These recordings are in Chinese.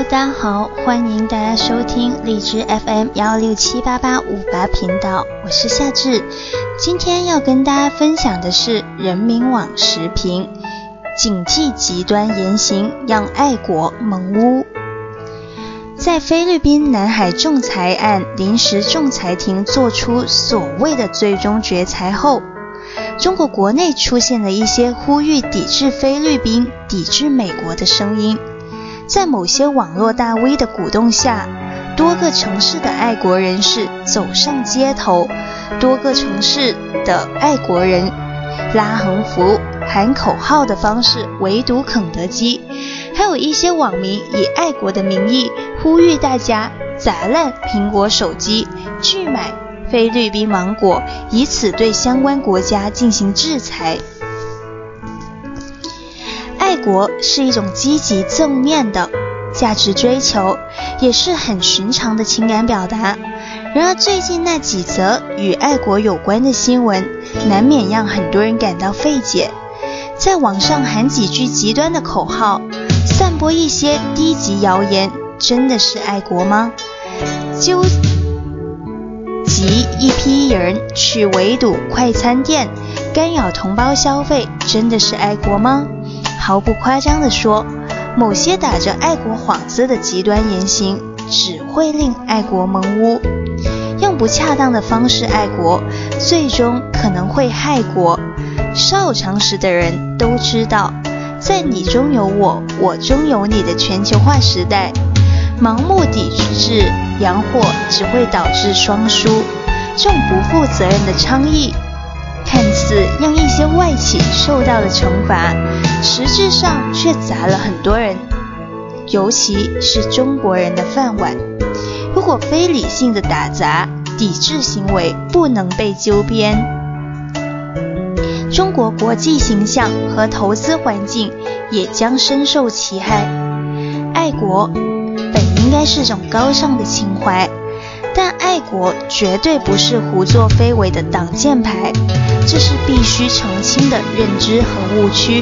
大家好，欢迎大家收听荔枝 FM 幺六七八八五八频道，我是夏至。今天要跟大家分享的是人民网时评：警惕极端言行，让爱国蒙污。在菲律宾南海仲裁案临时仲裁庭作出所谓的最终决裁后，中国国内出现了一些呼吁抵制菲律宾、抵制美国的声音。在某些网络大 V 的鼓动下，多个城市的爱国人士走上街头，多个城市的爱国人拉横幅、喊口号的方式围堵肯德基，还有一些网民以爱国的名义呼吁大家砸烂苹果手机、拒买菲律宾芒果，以此对相关国家进行制裁。爱国是一种积极正面的价值追求，也是很寻常的情感表达。然而，最近那几则与爱国有关的新闻，难免让很多人感到费解。在网上喊几句极端的口号，散播一些低级谣言，真的是爱国吗？纠集一批人去围堵快餐店，干扰同胞消费，真的是爱国吗？毫不夸张地说，某些打着爱国幌子的极端言行，只会令爱国蒙污。用不恰当的方式爱国，最终可能会害国。少常识的人都知道，在你中有我，我中有你的全球化时代，盲目抵制洋货只会导致双输。这种不负责任的倡议。看似让一些外企受到了惩罚，实质上却砸了很多人，尤其是中国人的饭碗。如果非理性的打砸、抵制行为不能被纠编，中国国际形象和投资环境也将深受其害。爱国本应该是种高尚的情怀。爱国绝对不是胡作非为的挡箭牌，这是必须澄清的认知和误区。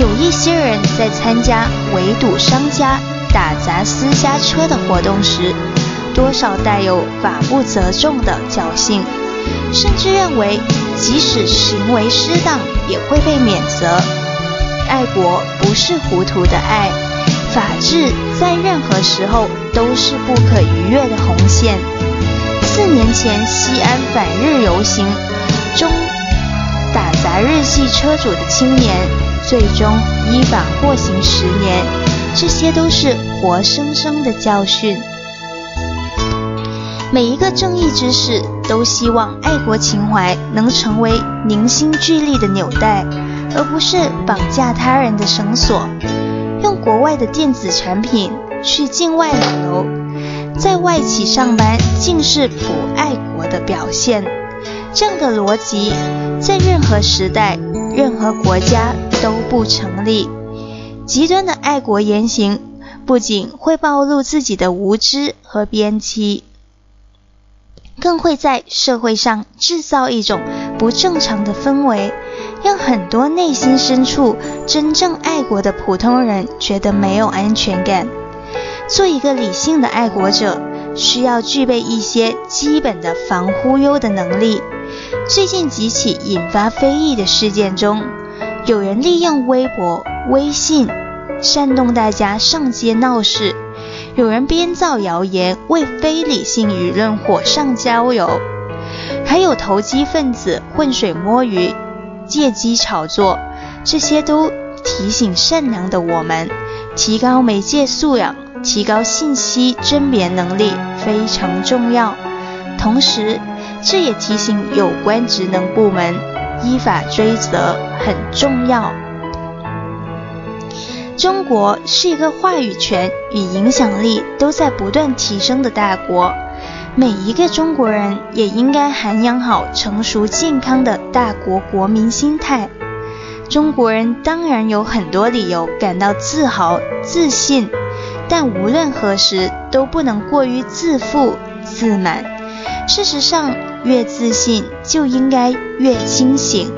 有一些人在参加围堵商家、打砸私家车的活动时，多少带有法不责众的侥幸，甚至认为即使行为失当也会被免责。爱国不是糊涂的爱，法治在任何时候。都是不可逾越的红线。四年前西安反日游行中打砸日系车主的青年，最终依法获刑十年，这些都是活生生的教训。每一个正义之士都希望爱国情怀能成为凝心聚力的纽带，而不是绑架他人的绳索。国外的电子产品。去境外旅游，在外企上班，竟是不爱国的表现。这样的逻辑，在任何时代、任何国家都不成立。极端的爱国言行，不仅会暴露自己的无知和偏激，更会在社会上制造一种不正常的氛围，让很多内心深处真正爱国的普通人觉得没有安全感。做一个理性的爱国者，需要具备一些基本的防忽悠的能力。最近几起引发非议的事件中，有人利用微博、微信煽动大家上街闹事；有人编造谣言为非理性舆论火上浇油；还有投机分子浑水摸鱼、借机炒作。这些都提醒善良的我们，提高媒介素养。提高信息甄别能力非常重要，同时这也提醒有关职能部门依法追责很重要。中国是一个话语权与影响力都在不断提升的大国，每一个中国人也应该涵养好成熟健康的大国国民心态。中国人当然有很多理由感到自豪、自信。但无论何时都不能过于自负自满。事实上，越自信就应该越清醒。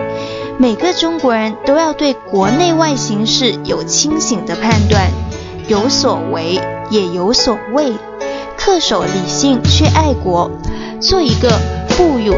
每个中国人都要对国内外形势有清醒的判断，有所为也有所畏，恪守理性去爱国，做一个富有